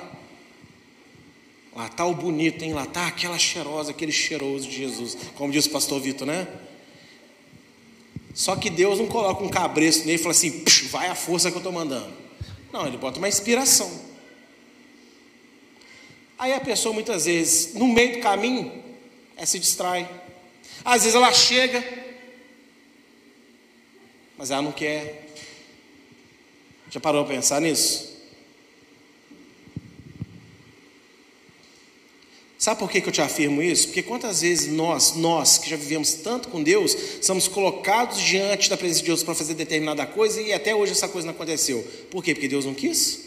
Lá está o bonito, hein? Lá está aquela cheirosa, aquele cheiroso de Jesus. Como diz o pastor Vitor, né? Só que Deus não coloca um cabresto nele e fala assim, vai a força que eu estou mandando. Não, ele bota uma inspiração. Aí a pessoa muitas vezes, no meio do caminho, é, se distrai. Às vezes ela chega, mas ela não quer. Já parou para pensar nisso? Sabe por que, que eu te afirmo isso? Porque quantas vezes nós, nós que já vivemos tanto com Deus, somos colocados diante da presença de Deus para fazer determinada coisa e até hoje essa coisa não aconteceu. Por quê? Porque Deus não quis?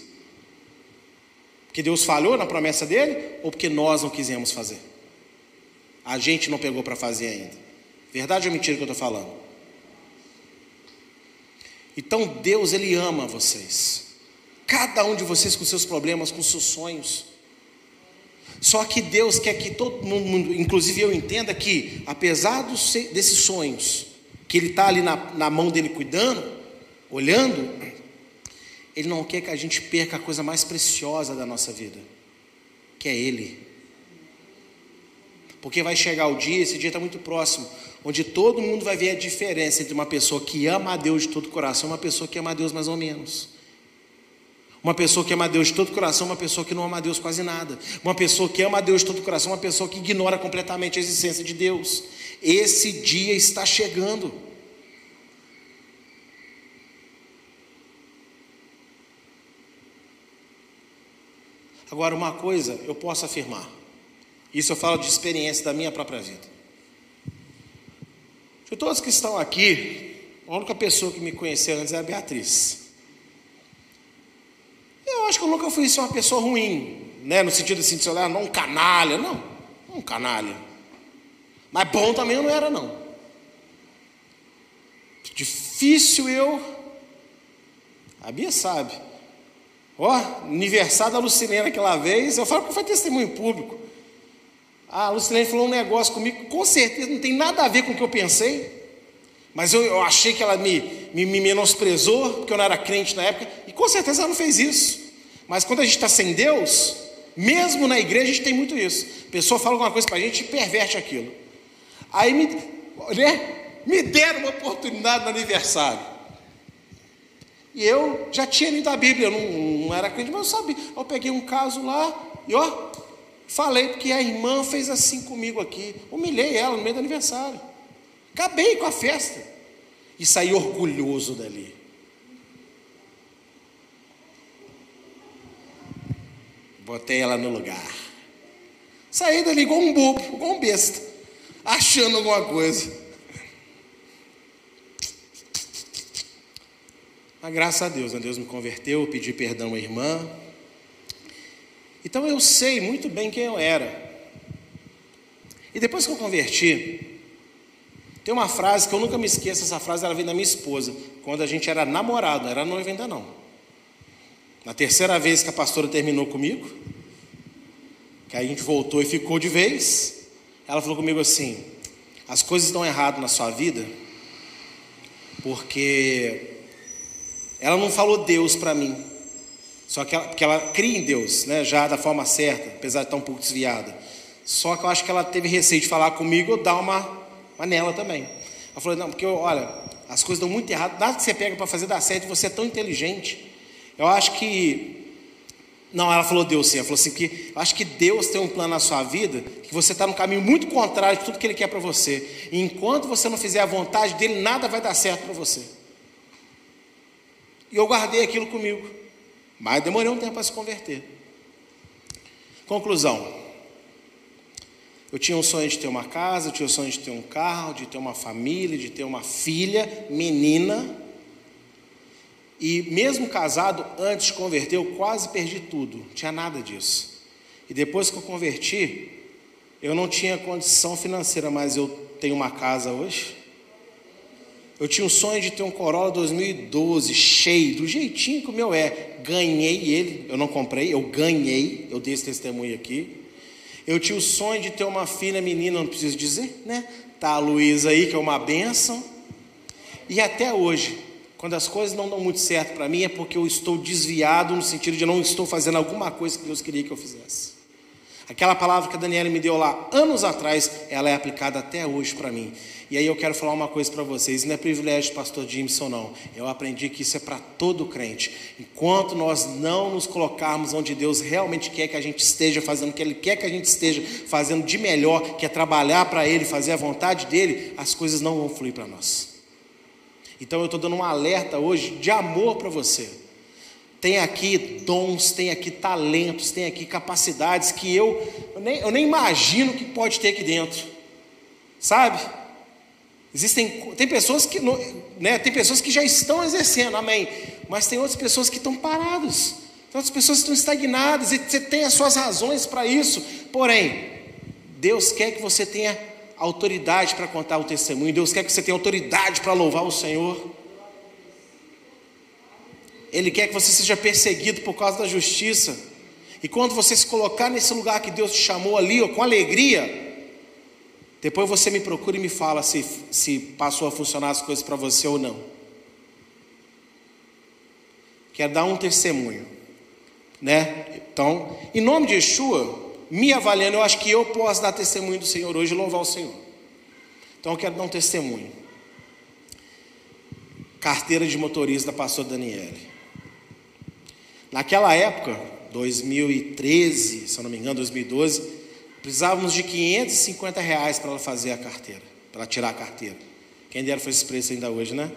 Porque Deus falhou na promessa dele? Ou porque nós não quisemos fazer? A gente não pegou para fazer ainda. Verdade ou mentira que eu estou falando? Então Deus, Ele ama vocês. Cada um de vocês com seus problemas, com seus sonhos. Só que Deus quer que todo mundo, inclusive eu, entenda que, apesar desses sonhos, que Ele está ali na, na mão dele cuidando, olhando, Ele não quer que a gente perca a coisa mais preciosa da nossa vida, que é Ele. Porque vai chegar o dia, esse dia está muito próximo, onde todo mundo vai ver a diferença entre uma pessoa que ama a Deus de todo o coração e uma pessoa que ama a Deus mais ou menos. Uma pessoa que ama a Deus de todo o coração, uma pessoa que não ama a Deus quase nada. Uma pessoa que ama a Deus de todo o coração, uma pessoa que ignora completamente a existência de Deus. Esse dia está chegando. Agora, uma coisa eu posso afirmar. Isso eu falo de experiência da minha própria vida. De todos que estão aqui, a única pessoa que me conheceu antes é a Beatriz. Eu acho que eu nunca fui ser uma pessoa ruim, né? No sentido assim, de se olhar, não um canalha, não, um canalha. Mas bom também eu não era, não. Difícil eu. A Bia sabe. Ó, aniversário da Lucilene aquela vez, eu falo que foi testemunho público. Ah, a Lucilene falou um negócio comigo, com certeza não tem nada a ver com o que eu pensei. Mas eu, eu achei que ela me, me, me, menosprezou, porque eu não era crente na época, e com certeza ela não fez isso. Mas quando a gente está sem Deus, mesmo na igreja a gente tem muito isso. A pessoa fala alguma coisa para a gente e perverte aquilo. Aí me, né, me deram uma oportunidade no aniversário. E eu já tinha lido a Bíblia, eu não, não era crente, mas eu sabia. Eu peguei um caso lá e ó, falei porque a irmã fez assim comigo aqui. Humilhei ela no meio do aniversário. Acabei com a festa. E saí orgulhoso dali. Botei ela no lugar. Saí dali igual um bobo, igual um besta, achando alguma coisa. Mas graças a Deus, né? Deus me converteu, pedi perdão à irmã. Então eu sei muito bem quem eu era. E depois que eu converti, tem uma frase que eu nunca me esqueço, essa frase ela vem da minha esposa, quando a gente era namorado, não era noiva ainda não. Na terceira vez que a pastora terminou comigo, que a gente voltou e ficou de vez, ela falou comigo assim: as coisas estão erradas na sua vida, porque ela não falou Deus para mim, só que ela, porque ela cria em Deus, né, já da forma certa, apesar de estar um pouco desviada. Só que eu acho que ela teve receio de falar comigo ou dar uma mas nela também. Ela falou, não, porque olha, as coisas dão muito errado, nada que você pega para fazer dar certo, você é tão inteligente. Eu acho que. Não, ela falou Deus sim, ela falou assim, que acho que Deus tem um plano na sua vida, que você está no caminho muito contrário de tudo que Ele quer para você. E enquanto você não fizer a vontade dele, nada vai dar certo para você. E eu guardei aquilo comigo. Mas demorei um tempo para se converter. Conclusão. Eu tinha um sonho de ter uma casa, eu tinha um sonho de ter um carro, de ter uma família, de ter uma filha, menina. E mesmo casado, antes de converter, eu quase perdi tudo, não tinha nada disso. E depois que eu converti, eu não tinha condição financeira, mas eu tenho uma casa hoje. Eu tinha um sonho de ter um Corolla 2012 cheio, do jeitinho que o meu é. Ganhei ele, eu não comprei, eu ganhei, eu dei esse testemunho aqui. Eu tinha o sonho de ter uma filha menina, não preciso dizer, né? Tá a Luísa aí, que é uma benção. E até hoje, quando as coisas não dão muito certo para mim, é porque eu estou desviado no sentido de não estou fazendo alguma coisa que Deus queria que eu fizesse. Aquela palavra que a Daniela me deu lá anos atrás, ela é aplicada até hoje para mim. E aí eu quero falar uma coisa para vocês, não é privilégio pastor Jimson não. Eu aprendi que isso é para todo crente. Enquanto nós não nos colocarmos onde Deus realmente quer que a gente esteja fazendo, o que Ele quer que a gente esteja fazendo de melhor, que é trabalhar para Ele, fazer a vontade dEle, as coisas não vão fluir para nós. Então eu estou dando um alerta hoje de amor para você. Tem aqui dons, tem aqui talentos, tem aqui capacidades que eu, eu, nem, eu nem imagino que pode ter aqui dentro. Sabe? Existem tem pessoas que né, tem pessoas que já estão exercendo, amém. Mas tem outras pessoas que estão paradas. Tem outras pessoas que estão estagnadas e você tem as suas razões para isso. Porém, Deus quer que você tenha autoridade para contar o testemunho. Deus quer que você tenha autoridade para louvar o Senhor. Ele quer que você seja perseguido por causa da justiça. E quando você se colocar nesse lugar que Deus te chamou ali, ó, com alegria, depois você me procura e me fala se, se passou a funcionar as coisas para você ou não. Quer dar um testemunho, né? Então, em nome de Yeshua, me avaliando, eu acho que eu posso dar testemunho do Senhor hoje e louvar o Senhor. Então, eu quero dar um testemunho. Carteira de motorista da pastora Daniele. Naquela época, 2013, se eu não me engano, 2012, precisávamos de 550 reais para ela fazer a carteira, para tirar a carteira. Quem dera foi esse preço ainda hoje, né?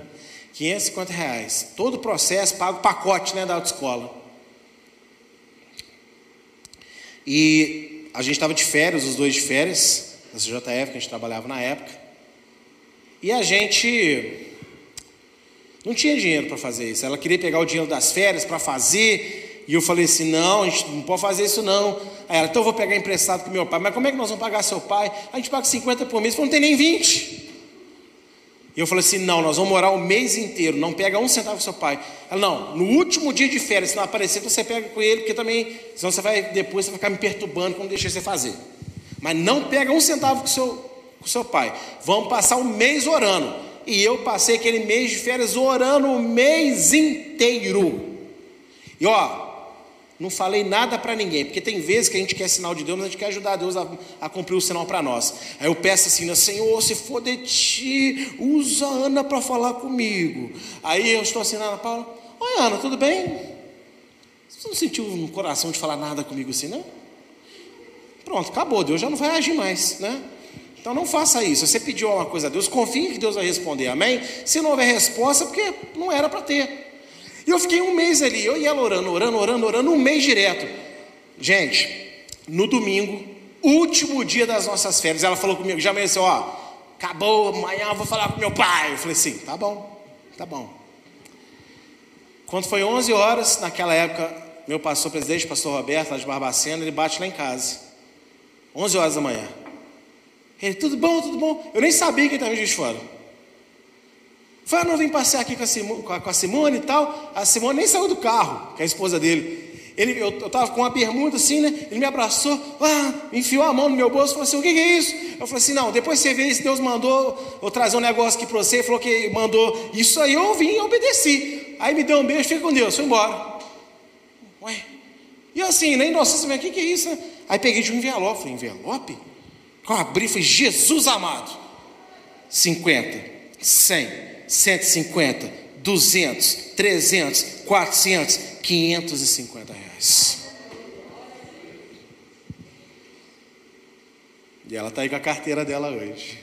550 reais. Todo o processo, paga o pacote né, da autoescola. E a gente estava de férias, os dois de férias, na CJF, que a gente trabalhava na época. E a gente não tinha dinheiro para fazer isso. Ela queria pegar o dinheiro das férias para fazer. E eu falei assim: não, a gente não pode fazer isso não. Aí ela, então eu vou pegar emprestado com meu pai. Mas como é que nós vamos pagar seu pai? A gente paga 50 por mês, não tem nem 20. E eu falei assim: não, nós vamos morar o mês inteiro, não pega um centavo com seu pai. Ela, não, no último dia de férias, se não aparecer, você pega com ele, porque também, senão você vai, depois você vai ficar me perturbando quando deixar você fazer. Mas não pega um centavo com seu, com seu pai. Vamos passar o mês orando. E eu passei aquele mês de férias orando o mês inteiro. E ó, não falei nada para ninguém, porque tem vezes que a gente quer sinal de Deus, mas a gente quer ajudar Deus a, a cumprir o sinal para nós. Aí eu peço assim, né, Senhor, se for de ti, usa a Ana para falar comigo. Aí eu estou assim, Ana Paula, oi Ana, tudo bem? Você não sentiu no coração de falar nada comigo assim, não? Pronto, acabou, Deus já não vai agir mais, né? Então não faça isso. Você pediu uma coisa a Deus, confie que Deus vai responder, amém? Se não houver resposta, porque não era para ter. E eu fiquei um mês ali, eu e ela orando, orando, orando, orando, um mês direto. Gente, no domingo, último dia das nossas férias, ela falou comigo, já amanheceu, ó, acabou, amanhã eu vou falar com meu pai. Eu falei assim, tá bom, tá bom. Quando foi 11 horas, naquela época, meu pastor presidente, pastor Roberto, lá de Barbacena, ele bate lá em casa. 11 horas da manhã. Ele, tudo bom, tudo bom. Eu nem sabia que ele estava de fora. Falei, ah, não, vim passear aqui com a, Simone, com a Simone e tal. A Simone nem saiu do carro, que é a esposa dele. Ele, eu estava com uma bermuda assim, né? Ele me abraçou, ah, enfiou a mão no meu bolso e falou assim: O que, que, é isso? Eu falei assim: Não, depois você vê se Deus mandou eu trazer um negócio aqui para você. Ele falou que mandou isso aí, eu vim e obedeci. Aí me deu um beijo, fiquei com Deus, foi embora. Ué, e assim, nem nossa, o que, que é isso? Né? Aí peguei de um envelope, falei: Envelope? Eu abri e falei: Jesus amado, 50, 100. 150, 200, 300, 400, 550 reais. E ela está aí com a carteira dela hoje.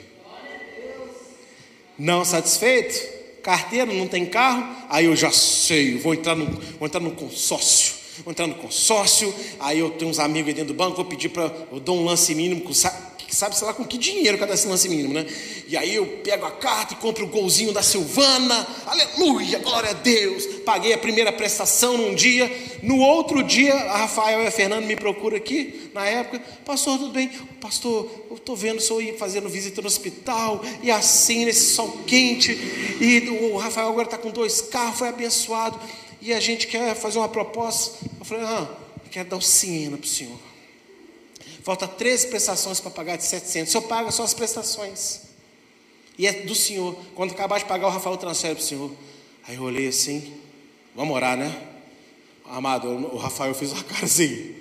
Não satisfeito? Carteira, não tem carro? Aí eu já sei, vou entrar no, vou entrar no consórcio. Vou entrar no consórcio, aí eu tenho uns amigos aí dentro do banco, vou pedir para. Eu dou um lance mínimo com sabe, sei lá, com que dinheiro cada lance mínimo, né? E aí eu pego a carta e compro o golzinho da Silvana, aleluia, glória a Deus. Paguei a primeira prestação num dia, no outro dia, a Rafael e a Fernanda me procuram aqui, na época, pastor, tudo bem? Pastor, eu estou vendo o senhor ir fazendo visita no hospital, e assim, nesse sol quente, e o Rafael agora está com dois carros, foi abençoado, e a gente quer fazer uma proposta. Eu falei, ah, eu quero dar o Siena para o senhor. Falta 13 prestações para pagar de 700. O senhor paga só as prestações. E é do senhor. Quando acabar de pagar, o Rafael transfere para o senhor. Aí eu olhei assim. Vamos orar, né? Amado, o Rafael fez uma cara assim.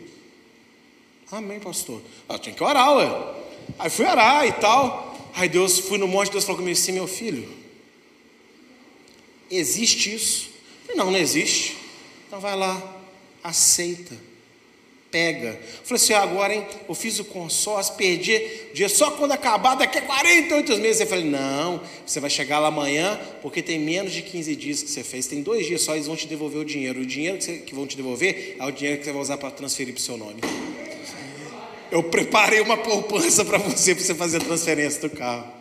Amém, pastor. Ah, tinha que orar, ué. Aí fui orar e tal. Aí Deus, fui no monte, Deus falou comigo assim, meu filho. Existe isso? Não, não existe. Então vai lá, aceita pega. falei assim, agora, hein, eu fiz o consórcio, perdi dia só quando acabar, daqui a 48 meses. Eu falei, não, você vai chegar lá amanhã, porque tem menos de 15 dias que você fez, tem dois dias só, eles vão te devolver o dinheiro. O dinheiro que, que vão te devolver é o dinheiro que você vai usar para transferir para o seu nome. Eu preparei uma poupança para você, para você fazer a transferência do carro.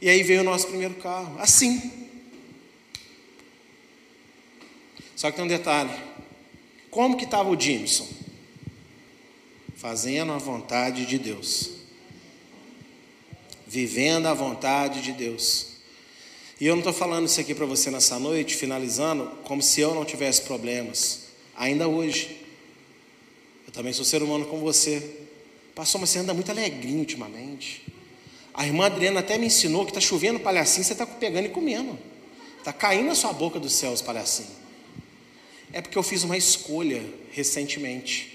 E aí veio o nosso primeiro carro, assim. Só que tem um detalhe. Como que estava o Jimson? Fazendo a vontade de Deus. Vivendo a vontade de Deus. E eu não estou falando isso aqui para você nessa noite, finalizando, como se eu não tivesse problemas. Ainda hoje. Eu também sou ser humano como você. Passou, mas você anda muito alegrinho ultimamente. A irmã Adriana até me ensinou que está chovendo palhacinho, você está pegando e comendo. Está caindo na sua boca dos céus palhacinho. É porque eu fiz uma escolha recentemente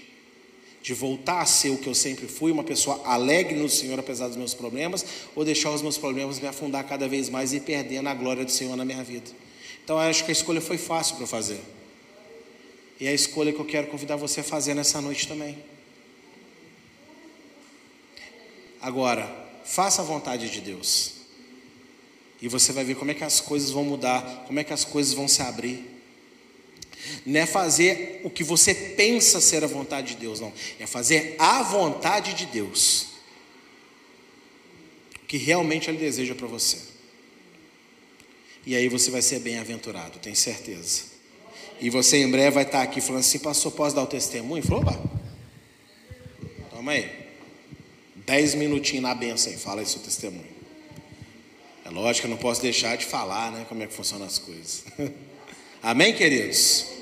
de voltar a ser o que eu sempre fui, uma pessoa alegre no Senhor apesar dos meus problemas, ou deixar os meus problemas me afundar cada vez mais e perdendo a glória do Senhor na minha vida. Então eu acho que a escolha foi fácil para fazer. E é a escolha que eu quero convidar você a fazer nessa noite também. Agora, faça a vontade de Deus. E você vai ver como é que as coisas vão mudar, como é que as coisas vão se abrir. Não é fazer o que você pensa ser a vontade de Deus, não. É fazer a vontade de Deus. O que realmente Ele deseja para você. E aí você vai ser bem-aventurado, tenho certeza. E você em breve vai estar aqui falando assim, pastor, posso dar o testemunho? Falou, opa. Toma aí. Dez minutinhos na benção aí, fala aí seu testemunho. É lógico eu não posso deixar de falar, né? Como é que funcionam as coisas. Amém, queridos?